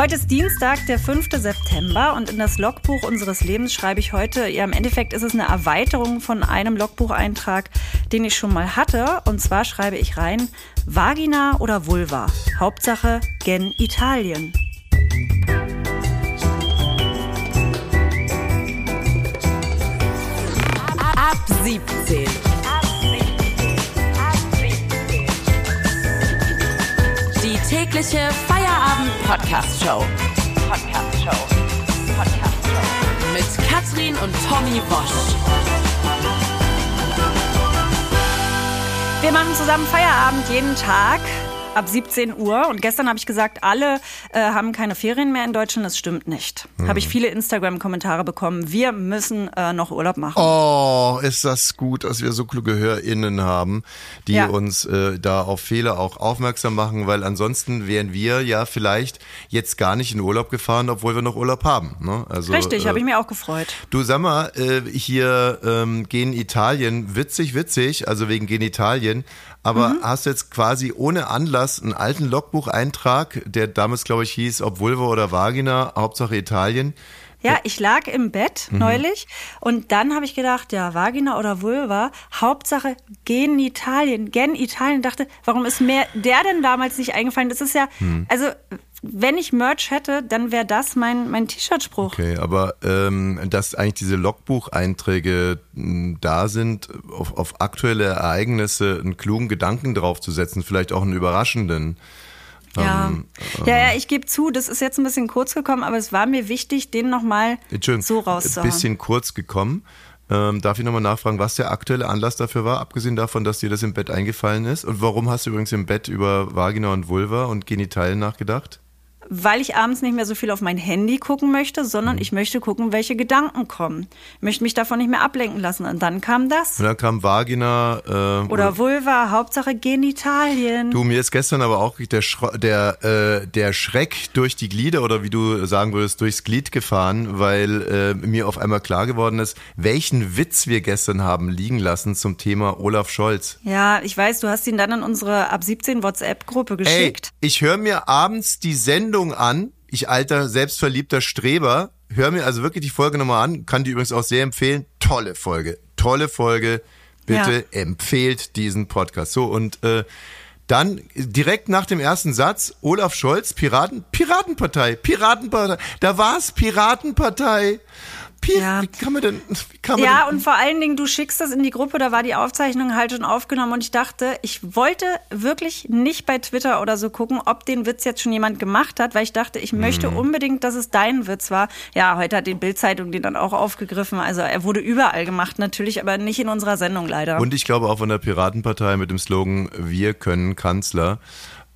Heute ist Dienstag, der 5. September und in das Logbuch unseres Lebens schreibe ich heute, ja im Endeffekt ist es eine Erweiterung von einem Logbucheintrag, den ich schon mal hatte. Und zwar schreibe ich rein, Vagina oder Vulva. Hauptsache gen Italien. Ab 17. Die tägliche Feierabend-Podcast-Show. Podcast-Show. Podcast-Show. Mit Katrin und Tommy Wosch. Wir machen zusammen Feierabend jeden Tag ab 17 Uhr. Und gestern habe ich gesagt, alle äh, haben keine Ferien mehr in Deutschland. Das stimmt nicht. Hm. Habe ich viele Instagram-Kommentare bekommen. Wir müssen äh, noch Urlaub machen. Oh, ist das gut, dass wir so kluge HörerInnen haben, die ja. uns äh, da auf Fehler auch aufmerksam machen, weil ansonsten wären wir ja vielleicht jetzt gar nicht in Urlaub gefahren, obwohl wir noch Urlaub haben. Ne? Also, Richtig, äh, habe ich mir auch gefreut. Du sag mal, äh, hier ähm, gehen Italien, witzig, witzig, also wegen gehen Italien, aber mhm. hast du jetzt quasi ohne Anlass einen alten Logbucheintrag, der damals, glaube ich, hieß, ob Vulva oder Vagina, Hauptsache Italien. Ja, ich lag im Bett mhm. neulich und dann habe ich gedacht, ja, Vagina oder Vulva, Hauptsache gen Italien, gen Italien. Dachte, warum ist mir der denn damals nicht eingefallen? Das ist ja, mhm. also wenn ich Merch hätte, dann wäre das mein, mein T-Shirt-Spruch. Okay, aber ähm, dass eigentlich diese Logbucheinträge hm, da sind, auf, auf aktuelle Ereignisse einen klugen Gedanken draufzusetzen, vielleicht auch einen überraschenden. Ja, ähm, ja, ja, ich gebe zu, das ist jetzt ein bisschen kurz gekommen, aber es war mir wichtig, den nochmal so rauszuhauen. Ein bisschen kurz gekommen. Ähm, darf ich nochmal nachfragen, was der aktuelle Anlass dafür war, abgesehen davon, dass dir das im Bett eingefallen ist? Und warum hast du übrigens im Bett über Vagina und Vulva und Genitalien nachgedacht? Weil ich abends nicht mehr so viel auf mein Handy gucken möchte, sondern mhm. ich möchte gucken, welche Gedanken kommen. Ich möchte mich davon nicht mehr ablenken lassen. Und dann kam das. Und dann kam Vagina. Äh, oder, oder Vulva, Hauptsache Genitalien. Du, mir ist gestern aber auch der, der, äh, der Schreck durch die Glieder oder wie du sagen würdest, durchs Glied gefahren, weil äh, mir auf einmal klar geworden ist, welchen Witz wir gestern haben liegen lassen zum Thema Olaf Scholz. Ja, ich weiß, du hast ihn dann in unsere ab 17 WhatsApp-Gruppe geschickt. Ey, ich höre mir abends die Sendung Sendung an. Ich alter, selbstverliebter Streber. Hör mir also wirklich die Folge nochmal an. Kann die übrigens auch sehr empfehlen. Tolle Folge. Tolle Folge. Bitte ja. empfehlt diesen Podcast. So, und äh, dann direkt nach dem ersten Satz, Olaf Scholz, Piraten, Piratenpartei, Piratenpartei. Da war's, Piratenpartei. Piep, ja. wie kann man denn? Kann man ja, denn? und vor allen Dingen, du schickst das in die Gruppe, da war die Aufzeichnung halt schon aufgenommen und ich dachte, ich wollte wirklich nicht bei Twitter oder so gucken, ob den Witz jetzt schon jemand gemacht hat, weil ich dachte, ich möchte mhm. unbedingt, dass es dein Witz war. Ja, heute hat die Bildzeitung den dann auch aufgegriffen. Also er wurde überall gemacht, natürlich, aber nicht in unserer Sendung leider. Und ich glaube auch von der Piratenpartei mit dem Slogan Wir können Kanzler.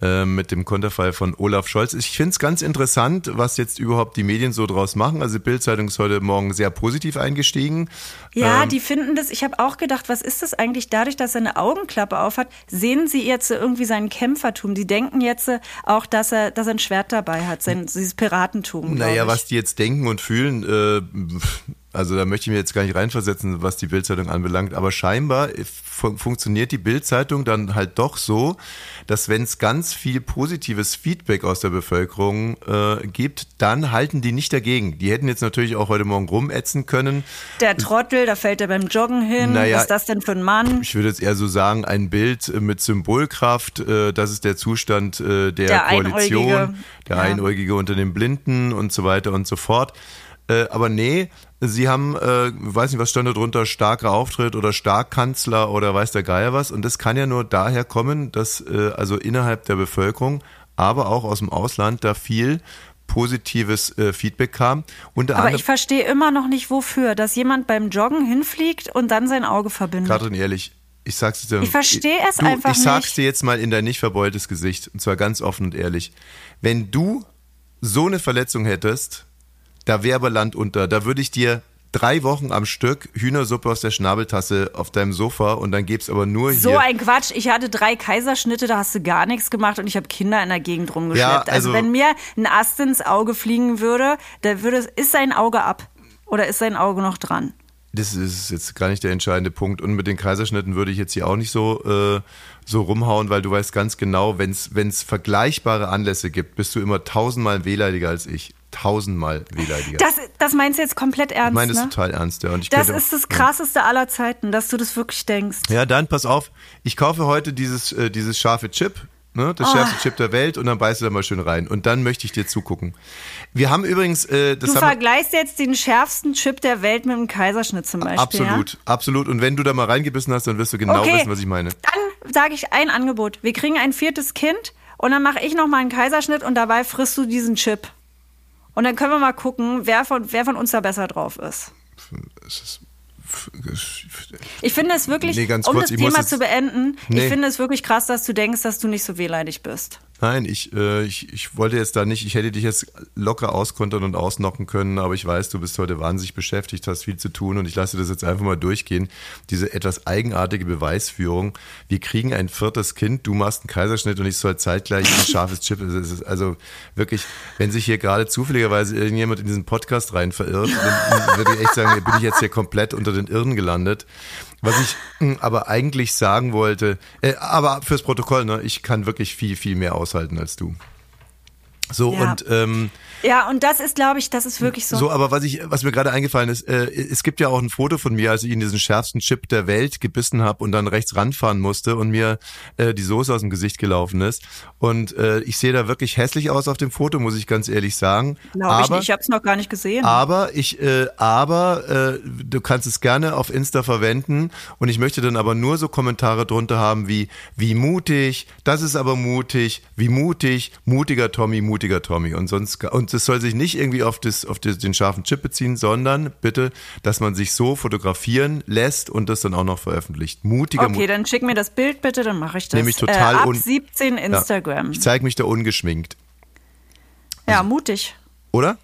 Äh, mit dem Konterfall von Olaf Scholz. Ich finde es ganz interessant, was jetzt überhaupt die Medien so draus machen. Also Bildzeitung ist heute Morgen sehr positiv eingestiegen. Ja, ähm, die finden das, ich habe auch gedacht, was ist das eigentlich dadurch, dass er eine Augenklappe aufhat? Sehen sie jetzt irgendwie sein Kämpfertum? Die denken jetzt auch, dass er, dass er ein Schwert dabei hat, sein, dieses Piratentum. Naja, was die jetzt denken und fühlen, äh, also da möchte ich mir jetzt gar nicht reinversetzen, was die Bildzeitung anbelangt, aber scheinbar fun funktioniert die Bildzeitung dann halt doch so, dass wenn es ganz viel positives Feedback aus der Bevölkerung äh, gibt, dann halten die nicht dagegen. Die hätten jetzt natürlich auch heute Morgen rumätzen können. Der Trottel, da fällt er beim Joggen hin. Naja, Was ist das denn für ein Mann? Ich würde jetzt eher so sagen, ein Bild mit Symbolkraft. Äh, das ist der Zustand äh, der, der Koalition, Einäugige. der ja. Einäugige unter den Blinden und so weiter und so fort. Äh, aber nee, sie haben, äh, weiß nicht, was stand da drunter, starker Auftritt oder Starkkanzler oder weiß der Geier was. Und das kann ja nur daher kommen, dass äh, also innerhalb der Bevölkerung, aber auch aus dem Ausland da viel positives äh, Feedback kam. Unter aber ich verstehe immer noch nicht, wofür, dass jemand beim Joggen hinfliegt und dann sein Auge verbindet. Katrin, ehrlich, ich sag's dir. Ich verstehe es du, einfach nicht. Ich sag's dir jetzt mal in dein nicht verbeultes Gesicht, und zwar ganz offen und ehrlich. Wenn du so eine Verletzung hättest, da wäre aber Land unter. Da würde ich dir drei Wochen am Stück Hühnersuppe aus der Schnabeltasse auf deinem Sofa und dann gäbe es aber nur hier. So ein Quatsch. Ich hatte drei Kaiserschnitte, da hast du gar nichts gemacht und ich habe Kinder in der Gegend rumgeschleppt. Ja, also, also wenn mir ein Ast ins Auge fliegen würde, da würde ist sein Auge ab oder ist sein Auge noch dran? das ist jetzt gar nicht der entscheidende Punkt. Und mit den Kaiserschnitten würde ich jetzt hier auch nicht so, äh, so rumhauen, weil du weißt ganz genau, wenn es vergleichbare Anlässe gibt, bist du immer tausendmal wehleidiger als ich. Tausendmal wehleidiger. Das, das meinst du jetzt komplett ernst? Ich meine das ne? total ernst, ja. Und ich das ist das krasseste ja. aller Zeiten, dass du das wirklich denkst. Ja, dann pass auf. Ich kaufe heute dieses, äh, dieses scharfe Chip Ne, das oh. schärfste Chip der Welt und dann beißt du da mal schön rein. Und dann möchte ich dir zugucken. Wir haben übrigens. Äh, das du vergleichst jetzt den schärfsten Chip der Welt mit einem Kaiserschnitt zum Beispiel. Absolut, ja? absolut. Und wenn du da mal reingebissen hast, dann wirst du genau okay. wissen, was ich meine. Dann sage ich ein Angebot. Wir kriegen ein viertes Kind und dann mache ich nochmal einen Kaiserschnitt und dabei frisst du diesen Chip. Und dann können wir mal gucken, wer von, wer von uns da besser drauf ist. Es ist ich finde es wirklich, nee, um kurz, das Thema zu beenden, nee. ich finde es wirklich krass, dass du denkst, dass du nicht so wehleidig bist. Nein, ich, äh, ich, ich wollte jetzt da nicht, ich hätte dich jetzt locker auskontern und ausnocken können, aber ich weiß, du bist heute wahnsinnig beschäftigt, hast viel zu tun und ich lasse das jetzt einfach mal durchgehen. Diese etwas eigenartige Beweisführung. Wir kriegen ein viertes Kind, du machst einen Kaiserschnitt und ich soll zeitgleich ein scharfes Chip. Also wirklich, wenn sich hier gerade zufälligerweise irgendjemand in diesen Podcast rein verirrt, dann würde ich echt sagen, bin ich jetzt hier komplett unter den Irren gelandet. Was ich hm, aber eigentlich sagen wollte, äh, aber fürs Protokoll, ne, ich kann wirklich viel, viel mehr aushalten als du. So ja. und ähm, ja, und das ist, glaube ich, das ist wirklich so. So, aber was ich, was mir gerade eingefallen ist, äh, es gibt ja auch ein Foto von mir, als ich in diesen schärfsten Chip der Welt gebissen habe und dann rechts ranfahren musste und mir äh, die Soße aus dem Gesicht gelaufen ist. Und äh, ich sehe da wirklich hässlich aus auf dem Foto, muss ich ganz ehrlich sagen. Glaube ich nicht, ich habe es noch gar nicht gesehen. Aber ich, äh, aber äh, du kannst es gerne auf Insta verwenden und ich möchte dann aber nur so Kommentare drunter haben wie, wie mutig, das ist aber mutig, wie mutig, mutiger Tommy, mutiger Tommy und sonst und das soll sich nicht irgendwie auf, das, auf den scharfen Chip beziehen, sondern bitte, dass man sich so fotografieren lässt und das dann auch noch veröffentlicht. Mutiger Okay, dann schick mir das Bild bitte, dann mache ich das. Nämlich total äh, ab 17 Instagram. Ja, ich zeige mich da ungeschminkt. Ja, also, mutig. Oder?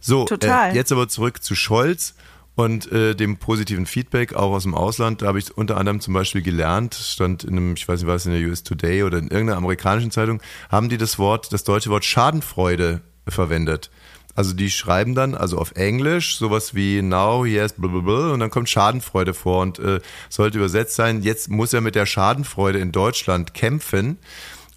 So, Total. Äh, jetzt aber zurück zu Scholz und äh, dem positiven Feedback auch aus dem Ausland. Da habe ich unter anderem zum Beispiel gelernt, stand in einem, ich weiß nicht was, in der US Today oder in irgendeiner amerikanischen Zeitung, haben die das Wort, das deutsche Wort Schadenfreude verwendet. Also die schreiben dann, also auf Englisch, sowas wie now, yes, blablabla, und dann kommt Schadenfreude vor und äh, sollte übersetzt sein, jetzt muss er mit der Schadenfreude in Deutschland kämpfen.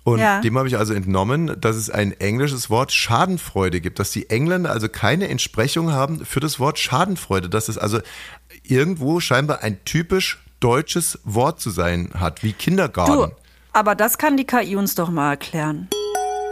Und ja. dem habe ich also entnommen, dass es ein englisches Wort Schadenfreude gibt, dass die Engländer also keine Entsprechung haben für das Wort Schadenfreude, dass es also irgendwo scheinbar ein typisch deutsches Wort zu sein hat, wie Kindergarten. Du, aber das kann die KI uns doch mal erklären.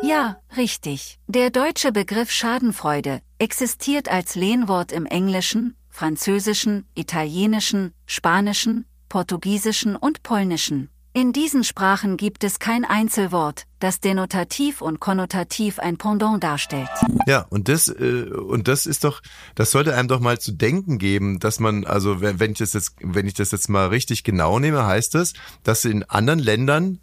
Ja, richtig. Der deutsche Begriff Schadenfreude existiert als Lehnwort im Englischen, Französischen, Italienischen, Spanischen, Portugiesischen und Polnischen. In diesen Sprachen gibt es kein Einzelwort, das denotativ und konnotativ ein Pendant darstellt. Ja, und das äh, und das ist doch, das sollte einem doch mal zu denken geben, dass man also wenn ich das jetzt wenn ich das jetzt mal richtig genau nehme, heißt das, dass in anderen Ländern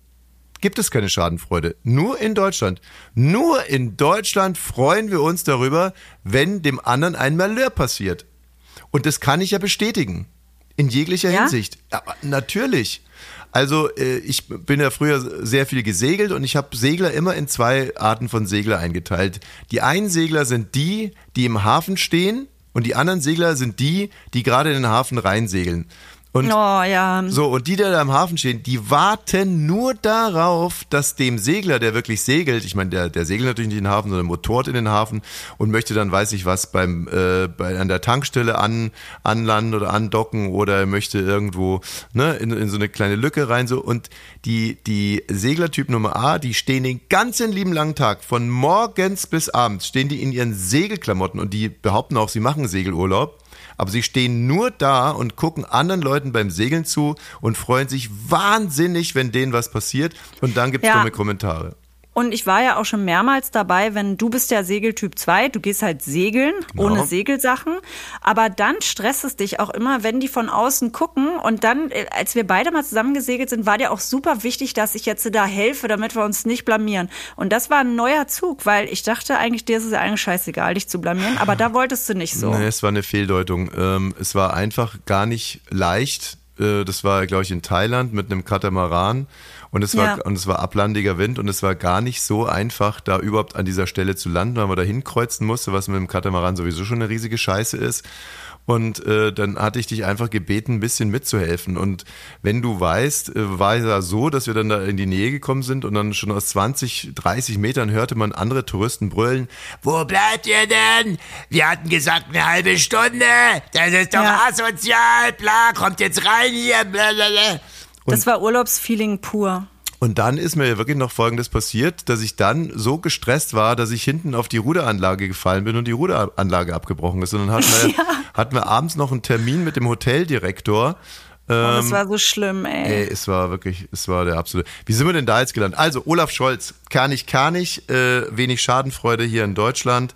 gibt es keine Schadenfreude. Nur in Deutschland. Nur in Deutschland freuen wir uns darüber, wenn dem anderen ein Malheur passiert. Und das kann ich ja bestätigen. In jeglicher ja? Hinsicht. Ja, natürlich. Also äh, ich bin ja früher sehr viel gesegelt und ich habe Segler immer in zwei Arten von Segler eingeteilt. Die einen Segler sind die, die im Hafen stehen und die anderen Segler sind die, die gerade in den Hafen reinsegeln. Und oh, ja. so, und die, die da im Hafen stehen, die warten nur darauf, dass dem Segler, der wirklich segelt, ich meine, der, der segelt natürlich nicht in den Hafen, sondern motort in den Hafen und möchte dann, weiß ich was, beim, äh, bei, an der Tankstelle an, anlanden oder andocken oder möchte irgendwo ne, in, in so eine kleine Lücke rein. so Und die, die Seglertyp Nummer A, die stehen den ganzen lieben langen Tag, von morgens bis abends, stehen die in ihren Segelklamotten und die behaupten auch, sie machen Segelurlaub aber sie stehen nur da und gucken anderen Leuten beim Segeln zu und freuen sich wahnsinnig, wenn denen was passiert. Und dann gibt es ja. dumme Kommentare. Und ich war ja auch schon mehrmals dabei, wenn du bist ja Segeltyp 2, du gehst halt segeln, genau. ohne Segelsachen. Aber dann stresst es dich auch immer, wenn die von außen gucken. Und dann, äh, als wir beide mal zusammen gesegelt sind, war dir auch super wichtig, dass ich jetzt da helfe, damit wir uns nicht blamieren. Und das war ein neuer Zug, weil ich dachte eigentlich, dir ist es ja eigentlich scheißegal, dich zu blamieren. Aber da wolltest du nicht so. Nee, es war eine Fehldeutung. Ähm, es war einfach gar nicht leicht, äh, das war, glaube ich, in Thailand mit einem Katamaran und es war, ja. und es war ablandiger Wind und es war gar nicht so einfach, da überhaupt an dieser Stelle zu landen, weil man da hinkreuzen musste, was mit dem Katamaran sowieso schon eine riesige Scheiße ist. Und äh, dann hatte ich dich einfach gebeten, ein bisschen mitzuhelfen. Und wenn du weißt, äh, war es ja so, dass wir dann da in die Nähe gekommen sind und dann schon aus 20, 30 Metern hörte man andere Touristen brüllen, wo bleibt ihr denn? Wir hatten gesagt eine halbe Stunde, das ist doch ja. asozial, bla, kommt jetzt rein hier, bla bla bla. Und das war Urlaubsfeeling pur. Und dann ist mir wirklich noch Folgendes passiert, dass ich dann so gestresst war, dass ich hinten auf die Ruderanlage gefallen bin und die Ruderanlage abgebrochen ist. Und dann hatten wir, ja. hatten wir abends noch einen Termin mit dem Hoteldirektor. Oh, das ähm, war so schlimm, ey. Ey, es war wirklich, es war der absolute. Wie sind wir denn da jetzt gelandet? Also, Olaf Scholz, kann ich, kann ich, äh, wenig Schadenfreude hier in Deutschland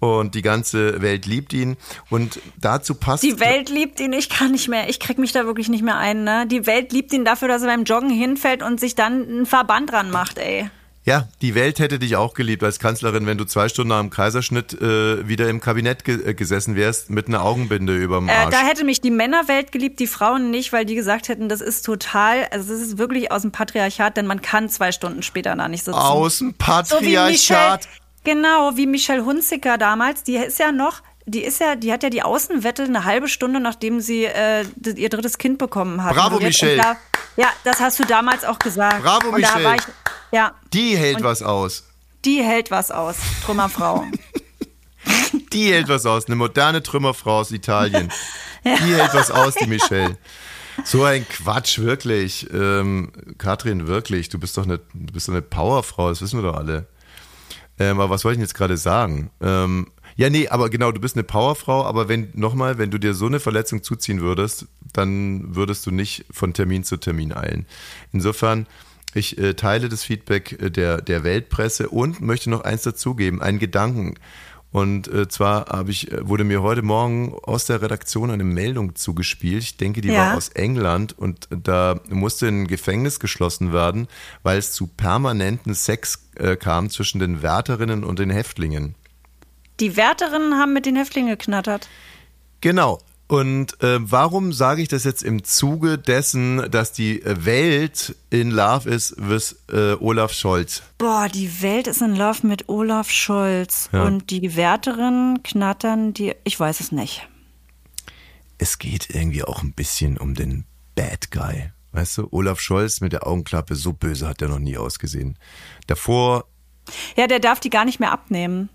und die ganze Welt liebt ihn. Und dazu passt. Die Welt liebt ihn, ich kann nicht mehr, ich krieg mich da wirklich nicht mehr ein. Ne? Die Welt liebt ihn dafür, dass er beim Joggen hinfällt und sich dann einen Verband dran macht, ey. Ja, die Welt hätte dich auch geliebt als Kanzlerin, wenn du zwei Stunden nach dem Kaiserschnitt äh, wieder im Kabinett ge äh, gesessen wärst mit einer Augenbinde überm Arsch. Äh, da hätte mich die Männerwelt geliebt, die Frauen nicht, weil die gesagt hätten, das ist total, also das ist wirklich aus dem Patriarchat, denn man kann zwei Stunden später da nicht sitzen. Aus dem Patriarchat. So Genau, wie Michelle Hunziker damals, die ist ja noch, die ist ja, die hat ja die Außenwette eine halbe Stunde, nachdem sie äh, ihr drittes Kind bekommen hat. Bravo, Michelle. Da, ja, das hast du damals auch gesagt. Bravo, und Michelle. Ich, ja. Die hält und was aus. Die hält was aus, Trümmerfrau. die hält was aus, eine moderne Trümmerfrau aus Italien. ja. Die hält was aus, die Michelle. So ein Quatsch, wirklich. Ähm, Katrin, wirklich, du bist doch eine, du bist doch eine Powerfrau, das wissen wir doch alle. Ähm, aber was wollte ich jetzt gerade sagen? Ähm, ja, nee, aber genau, du bist eine Powerfrau, aber wenn, nochmal, wenn du dir so eine Verletzung zuziehen würdest, dann würdest du nicht von Termin zu Termin eilen. Insofern, ich äh, teile das Feedback äh, der, der Weltpresse und möchte noch eins dazugeben, einen Gedanken. Und äh, zwar habe ich, äh, wurde mir heute Morgen aus der Redaktion eine Meldung zugespielt. Ich denke, die ja. war aus England und da musste ein Gefängnis geschlossen werden, weil es zu permanenten Sex äh, kam zwischen den Wärterinnen und den Häftlingen. Die Wärterinnen haben mit den Häftlingen geknattert. Genau. Und äh, warum sage ich das jetzt im Zuge dessen, dass die Welt in Love ist with äh, Olaf Scholz? Boah, die Welt ist in Love mit Olaf Scholz. Ja. Und die Wärterinnen knattern die, ich weiß es nicht. Es geht irgendwie auch ein bisschen um den Bad Guy. Weißt du, Olaf Scholz mit der Augenklappe, so böse hat er noch nie ausgesehen. Davor. Ja, der darf die gar nicht mehr abnehmen.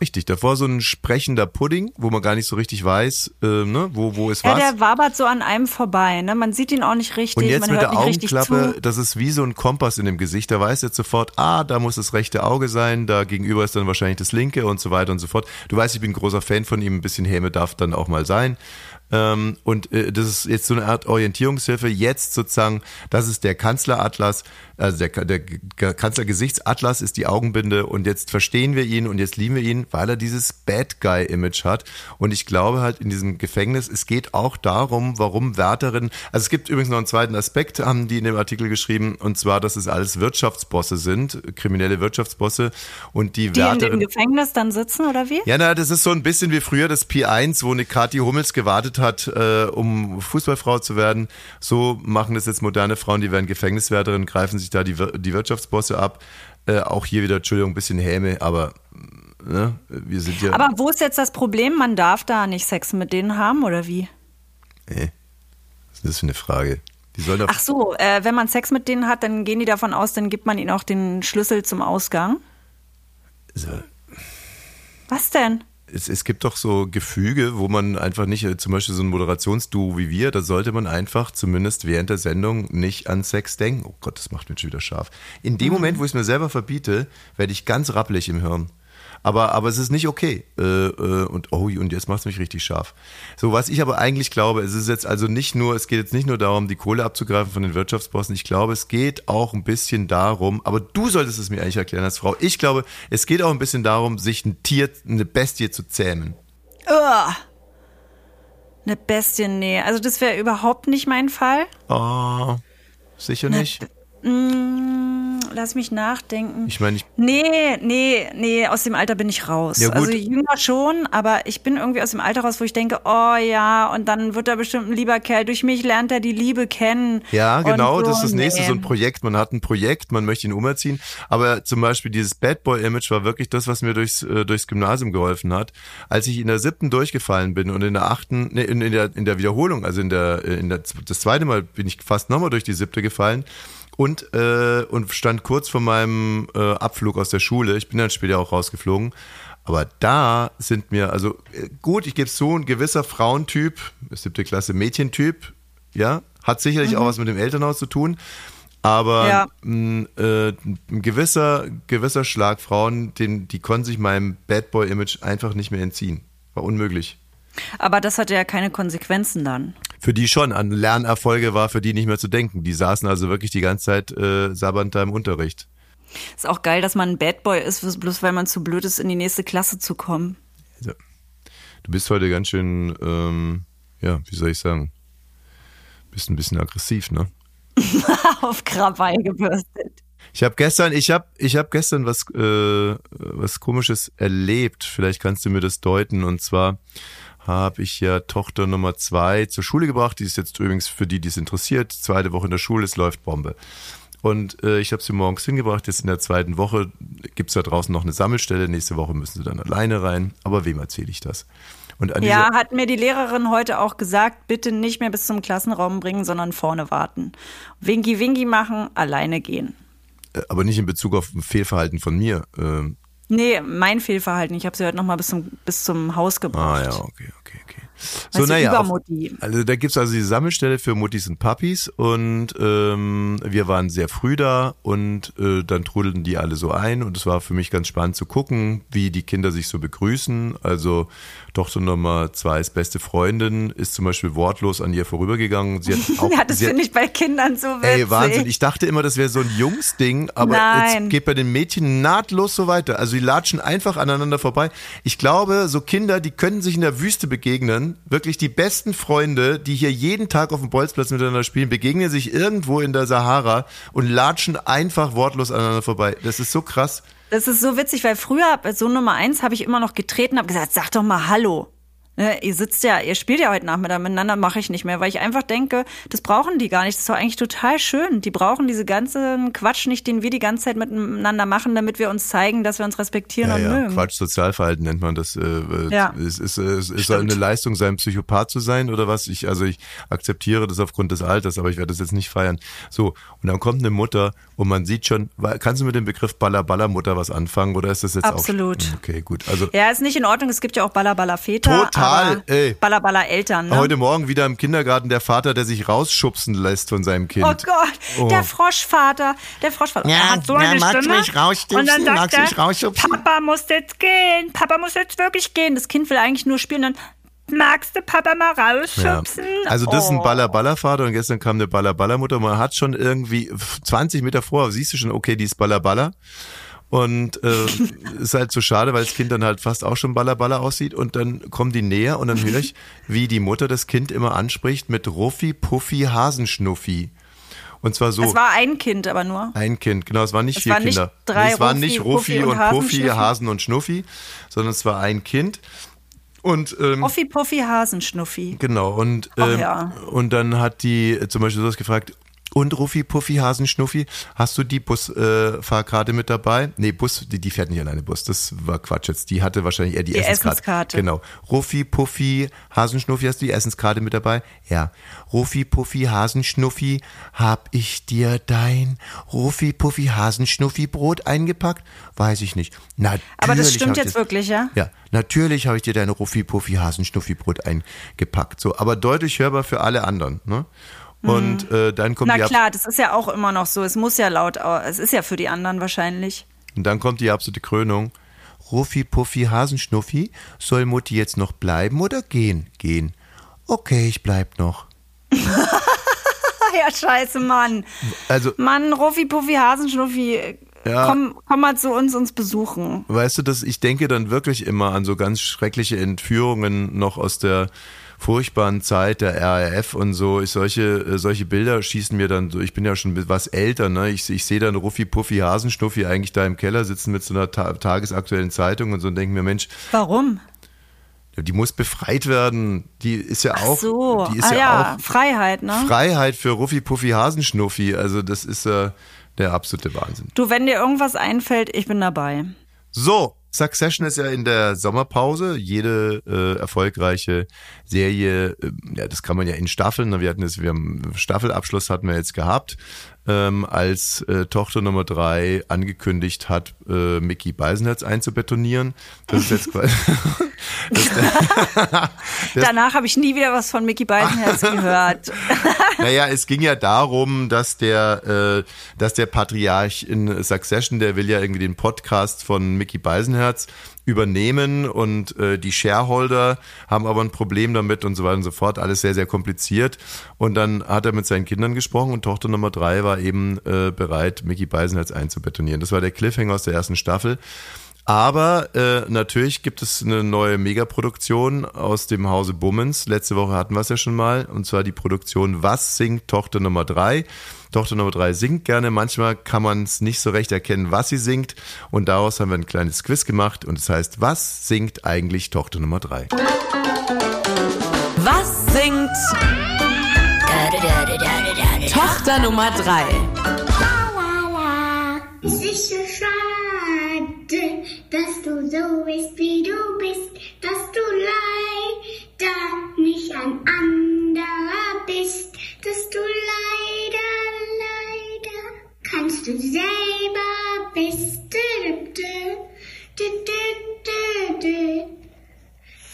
Richtig, davor so ein sprechender Pudding, wo man gar nicht so richtig weiß, äh, ne, wo, wo ist ja, was. Ja, der wabert so an einem vorbei, ne? Man sieht ihn auch nicht richtig. Und jetzt man mit der Augenklappe, das ist wie so ein Kompass in dem Gesicht. Da weiß jetzt sofort, ah, da muss das rechte Auge sein, da gegenüber ist dann wahrscheinlich das linke und so weiter und so fort. Du weißt, ich bin ein großer Fan von ihm, ein bisschen Häme darf dann auch mal sein. Ähm, und äh, das ist jetzt so eine Art Orientierungshilfe. Jetzt sozusagen, das ist der Kanzleratlas, also der, der Kanzlergesichtsatlas ist die Augenbinde und jetzt verstehen wir ihn und jetzt lieben wir ihn, weil er dieses Bad Guy-Image hat. Und ich glaube halt in diesem Gefängnis, es geht auch darum, warum Wärterinnen, also es gibt übrigens noch einen zweiten Aspekt, haben die in dem Artikel geschrieben, und zwar, dass es alles Wirtschaftsbosse sind, kriminelle Wirtschaftsbosse und die, die Wärterinnen. Die im Gefängnis dann sitzen oder wie? Ja, na, das ist so ein bisschen wie früher das P1, wo eine Kathi Hummels gewartet hat, äh, um Fußballfrau zu werden. So machen das jetzt moderne Frauen, die werden Gefängniswärterinnen, greifen sich da die, die Wirtschaftsbosse ab. Äh, auch hier wieder, Entschuldigung, ein bisschen Häme, aber ne, wir sind ja. Aber wo ist jetzt das Problem? Man darf da nicht Sex mit denen haben oder wie? Nee. Was ist das für eine Frage? Ach so, äh, wenn man Sex mit denen hat, dann gehen die davon aus, dann gibt man ihnen auch den Schlüssel zum Ausgang. So. Was denn? Es, es gibt doch so Gefüge, wo man einfach nicht, äh, zum Beispiel so ein Moderationsduo wie wir, da sollte man einfach zumindest während der Sendung nicht an Sex denken. Oh Gott, das macht mich schon wieder scharf. In dem mhm. Moment, wo ich es mir selber verbiete, werde ich ganz rappelig im Hirn. Aber, aber es ist nicht okay. Äh, äh, und oh, und jetzt macht es mich richtig scharf. So, was ich aber eigentlich glaube, es ist jetzt also nicht nur, es geht jetzt nicht nur darum, die Kohle abzugreifen von den Wirtschaftsbossen. Ich glaube, es geht auch ein bisschen darum, aber du solltest es mir eigentlich erklären als Frau. Ich glaube, es geht auch ein bisschen darum, sich ein Tier, eine Bestie zu zähmen. Uah. Eine Bestie, nee. Also das wäre überhaupt nicht mein Fall. Oh, sicher nicht. Ne, lass mich nachdenken. Ich meine, ich. Nee, nee, nee, aus dem Alter bin ich raus. Ja. Also jünger schon, aber ich bin irgendwie aus dem Alter raus, wo ich denke, oh ja, und dann wird er bestimmt ein lieber Kerl. Durch mich lernt er die Liebe kennen. Ja, genau, Und das ist das nee. nächste, so ein Projekt. Man hat ein Projekt, man möchte ihn umerziehen. Aber zum Beispiel dieses Bad Boy-Image war wirklich das, was mir durchs, äh, durchs Gymnasium geholfen hat. Als ich in der siebten durchgefallen bin und in der achten, nee, in, in, der, in der Wiederholung, also in der, äh, in der, das zweite Mal bin ich fast nochmal durch die siebte gefallen. Und, äh, und stand kurz vor meinem äh, Abflug aus der Schule. Ich bin dann später auch rausgeflogen. Aber da sind mir, also äh, gut, ich gebe so ein gewisser Frauentyp, siebte Klasse Mädchentyp, ja, hat sicherlich auch was mit dem Elternhaus zu tun. Aber Ja. mh, äh, ein gewisser, gewisser Schlag Frauen, den, die konnten sich meinem Bad Boy-Image einfach nicht mehr entziehen. War unmöglich. Aber das hatte ja keine Konsequenzen dann. Für die schon. An Lernerfolge war für die nicht mehr zu denken. Die saßen also wirklich die ganze Zeit äh, sabbernd da im Unterricht. Ist auch geil, dass man ein Bad Boy ist, bloß weil man zu blöd ist, in die nächste Klasse zu kommen. Also, du bist heute ganz schön, ähm, ja, wie soll ich sagen, bist ein bisschen aggressiv, ne? Auf Krawall gebürstet. Ich habe gestern, ich habe, ich habe gestern was, äh, was Komisches erlebt. Vielleicht kannst du mir das deuten. Und zwar habe ich ja Tochter Nummer zwei zur Schule gebracht. Die ist jetzt übrigens für die, die es interessiert, zweite Woche in der Schule. Es läuft Bombe. Und äh, ich habe sie morgens hingebracht. Jetzt in der zweiten Woche gibt's da draußen noch eine Sammelstelle. Nächste Woche müssen sie dann alleine rein. Aber wem erzähle ich das? Und an Ja, hat mir die Lehrerin heute auch gesagt, bitte nicht mehr bis zum Klassenraum bringen, sondern vorne warten. Winky machen, alleine gehen. äh, aber nicht in Bezug auf ein Fehlverhalten von mir. Nee, mein Fehlverhalten. Ich habe sie heute noch mal bis zum, bis zum Haus Ah gebracht. ja, okay, okay, okay. Weißt du, auf- Übermutti. also da gibt's also die Sammelstelle für Muttis und Papis und ähm, wir waren sehr früh da und äh, dann trudelten die alle so ein und es war für mich ganz spannend zu gucken, wie die Kinder sich so begrüßen. Also Tochter Nummer zwei ist beste Freundin, ist zum Beispiel wortlos an ihr vorübergegangen. Sie hat auch, Ja, das finde ich bei Kindern so witzig. Ey, Wahnsinn. Ich dachte immer, das wäre so ein Jungsding, aber Nein. jetzt geht bei den Mädchen nahtlos so weiter. Also die latschen einfach aneinander vorbei. Ich glaube, so Kinder, die können sich in der Wüste begegnen. Wirklich die besten Freunde, die hier jeden Tag auf dem Bolzplatz miteinander spielen, begegnen sich irgendwo in der Sahara und latschen einfach wortlos aneinander vorbei. Das ist so krass. Das ist so witzig, weil früher bei so Nummer eins habe ich immer noch getreten, habe gesagt, sag doch mal Hallo. Ne, ihr sitzt ja, ihr spielt ja heute Nachmittag miteinander, mache ich nicht mehr, weil ich einfach denke, das brauchen die gar nicht. Das ist doch eigentlich total schön. Die brauchen diese ganzen Quatsch nicht, den wir die ganze Zeit miteinander machen, damit wir uns zeigen, dass wir uns respektieren Ja, und ja, mögen. Quatsch, Sozialverhalten nennt man das. Äh, äh, Ja. Es ist, es ist Stimmt. eine Leistung, sein Psychopath zu sein oder was? Ich, also ich akzeptiere das aufgrund des Alters, aber ich werde das jetzt nicht feiern. So, und dann kommt eine Mutter und man sieht schon, kannst du mit dem Begriff Baller-Baller-Mutter was anfangen oder ist das jetzt Absolut. auch? Okay, gut. Also Ja, ist nicht in Ordnung. Es gibt ja auch Ballerballer-Väter. Total, aber ey. Ballerballer-Eltern. Ne? heute Morgen wieder im Kindergarten der Vater, der sich rausschubsen lässt von seinem Kind. Oh Gott, Oh. der Froschvater, der Froschvater. Ja, er hat so ja, eine magst du Stimme. mich rausschubsen? Und dann sagt Magst du er, mich rausschubsen? Papa muss jetzt gehen, Papa muss jetzt wirklich gehen. Das Kind will eigentlich nur spielen. Dann magst du Papa mal Ja. rausschubsen? Also das ist ein Oh. Baller-Baller-Vater und gestern kam eine Baller-Baller-Mutter. Man hat schon irgendwie 20 Meter vor, siehst du schon, okay, die ist Baller-Baller. Und äh, ist halt so schade, weil das Kind dann halt fast auch schon Baller-Baller aussieht. Und dann kommen die näher und dann höre ich, wie die Mutter das Kind immer anspricht mit Ruffi, Puffi, Hasenschnuffi. Und zwar so. Es war ein Kind, aber nur. Ein Kind, genau, es waren nicht Es vier waren nicht Kinder. drei es waren nicht Ruffi und Puffi. Hasen und Schnuffi, sondern es war ein Kind. Und ähm, Puffi, Puffi, Hasenschnuffi. Genau, und, ähm, ja. und dann hat die zum Beispiel sowas gefragt, und Ruffi, Puffi, Hasen, Schnuffi, hast du die Busfahrkarte äh, mit dabei? Nee, Bus, die, die fährt nicht alleine Bus, das war Quatsch jetzt. Die hatte wahrscheinlich eher die, Die Essenskarte. Essenskarte. Genau. Ruffi, Puffi, Hasen, Schnuffi, hast du die Essenskarte mit dabei? Ja. Ruffi, Puffi, Hasen, Schnuffi, hab ich dir dein Ruffi, Puffi, Hasen, Schnuffi Brot eingepackt? Weiß ich nicht. Natürlich Aber das stimmt jetzt das- wirklich, ja? ja, natürlich habe ich dir deine Ruffi Puffi Hasen Schnuffi Brot eingepackt. So, aber deutlich hörbar für alle anderen. Ne? Und äh, dann kommt Mhm. Na klar, das ist ja auch immer noch so. Es muss ja laut, au- es ist ja für die anderen wahrscheinlich. und dann kommt die absolute Krönung. Ruffi Puffi Hasenschnuffi, soll Mutti jetzt noch bleiben oder gehen? Gehen. Okay, ich bleib noch. Ja, scheiße, Mann. Also, Mann, Ruffi, Puffi, Hasenschnuffi, Ja. komm, komm mal zu uns uns besuchen. weißt du, dass ich denke dann wirklich immer an so ganz schreckliche Entführungen noch aus der furchtbaren Zeit der RAF und so, ich solche, äh, solche Bilder schießen mir dann so, ich bin ja schon was älter, ne? Ich, ich sehe dann Ruffi Puffy Hasenschnuffi eigentlich da im Keller sitzen mit so einer ta tagesaktuellen Zeitung und so und denke mir, Mensch. Warum? Die muss befreit werden. Die ist ja auch. Ach so. Die ist ah, ja, ja, auch Freiheit, ne? Freiheit für Ruffi Puffy Hasenschnuffi. Also das ist äh, der absolute Wahnsinn. Du, wenn dir irgendwas einfällt, ich bin dabei. So, Succession ist ja in der Sommerpause. Jede äh, erfolgreiche Serie, äh, ja, das kann man ja in Staffeln. Wir hatten es, wir haben Staffelabschluss hatten wir jetzt gehabt ähm, als äh, Tochter Nummer drei angekündigt hat, äh, Mickey Beisenherz einzubetonieren. Das ist jetzt quasi. Danach habe ich nie wieder was von Mickey Beisenherz gehört. naja, es ging ja darum, dass der, äh, dass der Patriarch in Succession, der will ja irgendwie den Podcast von Mickey Beisenherz übernehmen und äh, die Shareholder haben aber ein Problem damit und so weiter und so fort. Alles sehr, sehr kompliziert. Und dann hat er mit seinen Kindern gesprochen und Tochter Nummer drei war eben äh, bereit, Mickey Beisenherz einzubetonieren. Das war der Cliffhanger aus der ersten Staffel. Aber äh, natürlich gibt es eine neue Megaproduktion aus dem Hause Bummens. Letzte Woche hatten wir es ja schon mal. Und zwar die Produktion Was singt Tochter Nummer drei. Tochter Nummer drei singt gerne. Manchmal kann man es nicht so recht erkennen, was sie singt. Und daraus haben wir ein kleines Quiz gemacht. Und es das heißt, was singt eigentlich Tochter Nummer drei? Was singt Tochter Nummer drei? Es ist so schade, dass du so bist, wie du bist, dass du leider nicht ein anderer bist, dass du leider, leider kannst du selber bist. Du, du, du, du,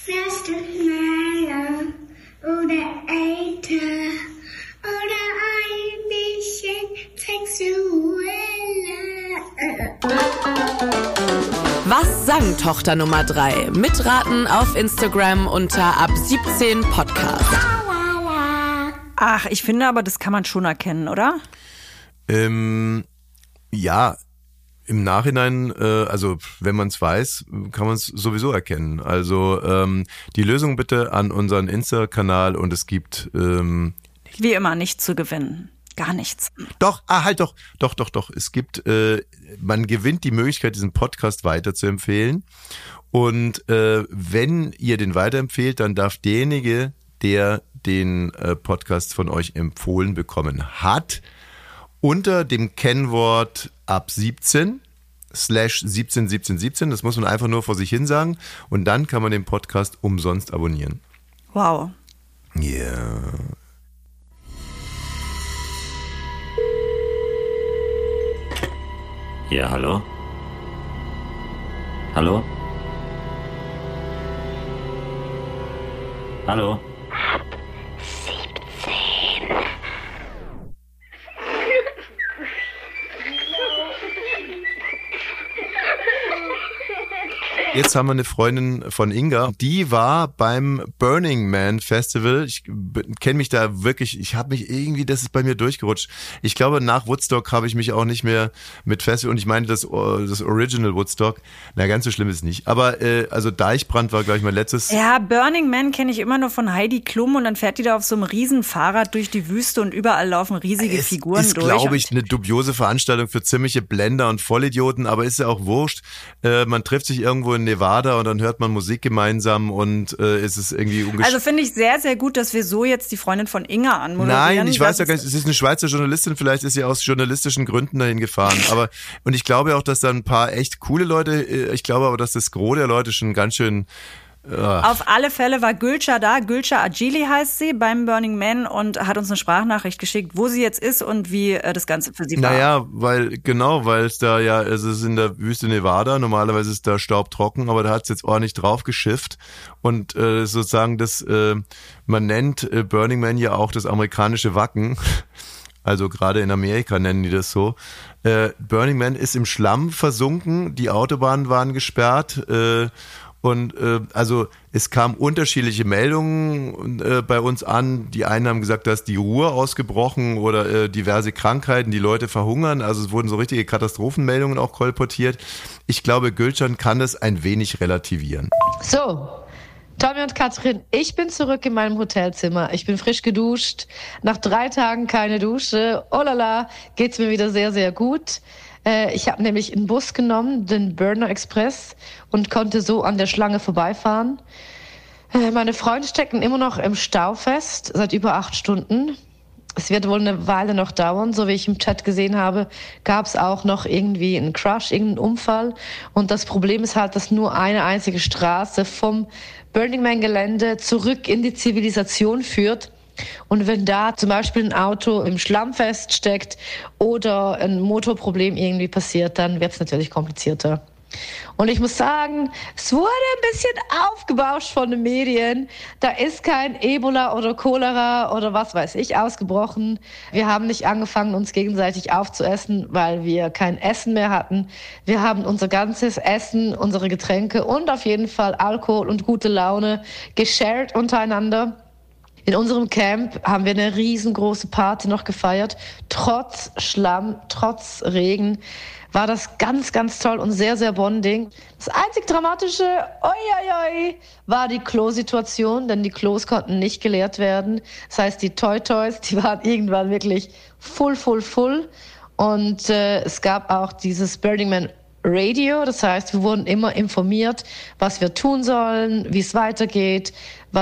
Wärst du schneller oder älter oder ein bisschen sexueller? Was sang Tochter Nummer 3? Mitraten auf Instagram unter ab 17 Podcast. Ach, ich finde aber, das kann man schon erkennen, oder? Ähm, ja, im Nachhinein, äh, also wenn man es weiß, kann man es sowieso erkennen. Also ähm, die Lösung bitte an unseren Insta-Kanal und es gibt ähm, wie immer nichts zu gewinnen. Gar nichts. Doch, ah, halt doch, doch, doch, doch. Es gibt, äh, man gewinnt die Möglichkeit, diesen Podcast weiterzuempfehlen. Und äh, wenn ihr den weiterempfehlt, dann darf derjenige, der den äh, Podcast von euch empfohlen bekommen hat, unter dem Kennwort ab 17 slash 17 17 17, das muss man einfach nur vor sich hin sagen und dann kann man den Podcast umsonst abonnieren. Wow. Ja. Yeah. Ja, hallo? Hallo? Hallo? Jetzt haben wir eine Freundin von Inga, die war beim Burning Man Festival. Ich kenne mich da wirklich, ich habe mich irgendwie, das ist bei mir durchgerutscht. Ich glaube, nach Woodstock habe ich mich auch nicht mehr mit Festival und ich meine das, das Original Woodstock. Na, ganz so schlimm ist es nicht. Aber äh, also Deichbrand war, glaube ich, mein letztes. Ja, Burning Man kenne ich immer nur von Heidi Klum und dann fährt die da auf so einem riesen Fahrrad durch die Wüste und überall laufen riesige es Figuren ist, durch. ist, glaube ich, eine dubiose Veranstaltung für ziemliche Blender und Vollidioten, aber ist ja auch wurscht. Äh, man trifft sich irgendwo in Nevada und dann hört man Musik gemeinsam und äh, es ist irgendwie Also finde ich sehr, sehr gut, dass wir so jetzt die Freundin von Inga anmoderieren. Nein, ich weiß ja gar nicht, es ist eine Schweizer Journalistin, vielleicht ist sie aus journalistischen Gründen dahin gefahren. Aber und ich glaube auch, dass da ein paar echt coole Leute, äh, ich glaube aber, dass das Gros der Leute schon ganz schön Ach. Auf alle Fälle war Gülscha da. Gülscha Agili heißt sie beim Burning Man und hat uns eine Sprachnachricht geschickt, wo sie jetzt ist und wie äh, das Ganze für sie war. Naja, weil, genau, weil es da ja, es ist in der Wüste Nevada, normalerweise ist da Staub trocken, aber da hat es jetzt ordentlich drauf geschifft und äh, sozusagen das, äh, man nennt äh, Burning Man ja auch das amerikanische Wacken. Also gerade in Amerika nennen die das so. Äh, Burning Man ist im Schlamm versunken, die Autobahnen waren gesperrt und äh, also es kamen unterschiedliche Meldungen äh, bei uns an. Die einen haben gesagt, dass die Ruhe ausgebrochen oder äh, diverse Krankheiten, die Leute verhungern. Also es wurden so richtige Katastrophenmeldungen auch kolportiert. Ich glaube, Gülcan kann das ein wenig relativieren. So, Tommy und Katrin, ich bin zurück in meinem Hotelzimmer. Ich bin frisch geduscht. Nach drei Tagen keine Dusche. Oh la la, geht's mir wieder sehr, sehr gut. Äh, ich habe nämlich einen Bus genommen, den Burner Express, und konnte so an der Schlange vorbeifahren. Äh, meine Freunde stecken immer noch im Stau fest, seit über acht Stunden. Es wird wohl eine Weile noch dauern. So wie ich im Chat gesehen habe, gab es auch noch irgendwie einen Crash, irgendeinen Unfall. Und das Problem ist halt, dass nur eine einzige Straße vom Burning Man Gelände zurück in die Zivilisation führt. Und wenn da zum Beispiel ein Auto im Schlamm feststeckt oder ein Motorproblem irgendwie passiert, dann wird es natürlich komplizierter. Und ich muss sagen, es wurde ein bisschen aufgebauscht von den Medien. Da ist kein Ebola oder Cholera oder was weiß ich ausgebrochen. Wir haben nicht angefangen, uns gegenseitig aufzuessen, weil wir kein Essen mehr hatten. Wir haben unser ganzes Essen, unsere Getränke und auf jeden Fall Alkohol und gute Laune geshared untereinander. In unserem Camp haben wir eine riesengroße Party noch gefeiert. Trotz Schlamm, trotz Regen war das ganz, ganz toll und sehr, sehr bonding. Das einzig Dramatische, oi, oi, oi, war die Klo-Situation, denn die Klos konnten nicht geleert werden. Das heißt, die Toy-Toys, die waren irgendwann wirklich full, full, full. Und äh, es gab auch dieses Burning Man Radio. Das heißt, wir wurden immer informiert, was wir tun sollen, wie es weitergeht,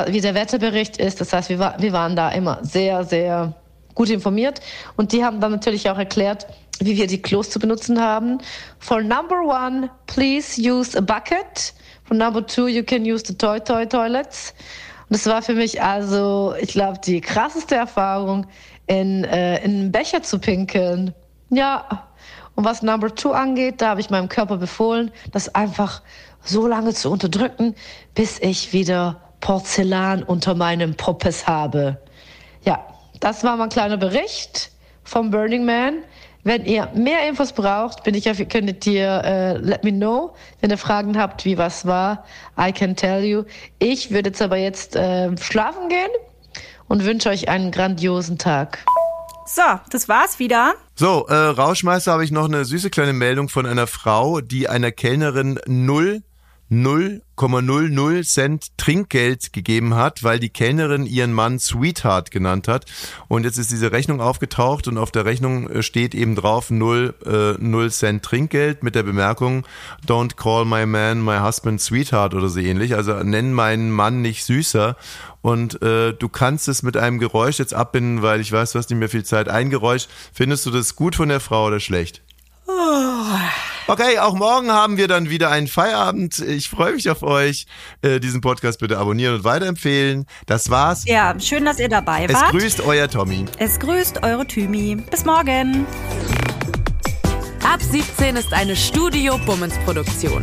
wie der Wetterbericht ist. Das heißt, wir, war, wir waren da immer sehr, sehr gut informiert. Und die haben dann natürlich auch erklärt, wie wir die Klos zu benutzen haben. For number one, please use a bucket. For number two, you can use the toy toy toilets. Und das war für mich also, ich glaube, die krasseste Erfahrung, in, äh, in einen Becher zu pinkeln. Ja, und was Number Two angeht, da habe ich meinem Körper befohlen, das einfach so lange zu unterdrücken, bis ich wieder Porzellan unter meinem Poppes habe. Ja, das war mein kleiner Bericht vom Burning Man. Wenn ihr mehr Infos braucht, bin ich auf, könntet ihr äh, let me know. Wenn ihr Fragen habt, wie was war, I can tell you. Ich würde jetzt aber jetzt äh, schlafen gehen und wünsche euch einen grandiosen Tag. So, das war's wieder. So, äh, Rauschmeister habe ich noch eine süße kleine Meldung von einer Frau, die einer Kellnerin null 0,00 Cent Trinkgeld gegeben hat, weil die Kellnerin ihren Mann Sweetheart genannt hat. Und jetzt ist diese Rechnung aufgetaucht und auf der Rechnung äh, steht eben drauf 0, äh, 0 Cent Trinkgeld mit der Bemerkung Don't call my man my husband Sweetheart oder so ähnlich. Also nenn meinen Mann nicht süßer. Und äh, du kannst es mit einem Geräusch jetzt abbinden, weil ich weiß, du hast nicht mehr viel Zeit. Ein Geräusch. Findest du das gut von der Frau oder schlecht? Oh. Okay, auch morgen haben wir dann wieder einen Feierabend. Ich freue mich auf euch. Äh, diesen Podcast bitte abonnieren und weiterempfehlen. Das war's. Ja, schön, dass ihr dabei wart. Es grüßt euer Tommy. Es grüßt eure Thymi. Bis morgen. Ab 17 ist eine Studio Bummens Produktion.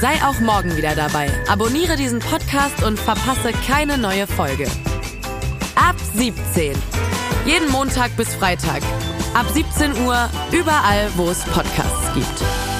Sei auch morgen wieder dabei. Abonniere diesen Podcast und verpasse keine neue Folge. Ab 17. Jeden Montag bis Freitag Ab 17 Uhr überall, wo es Podcasts gibt.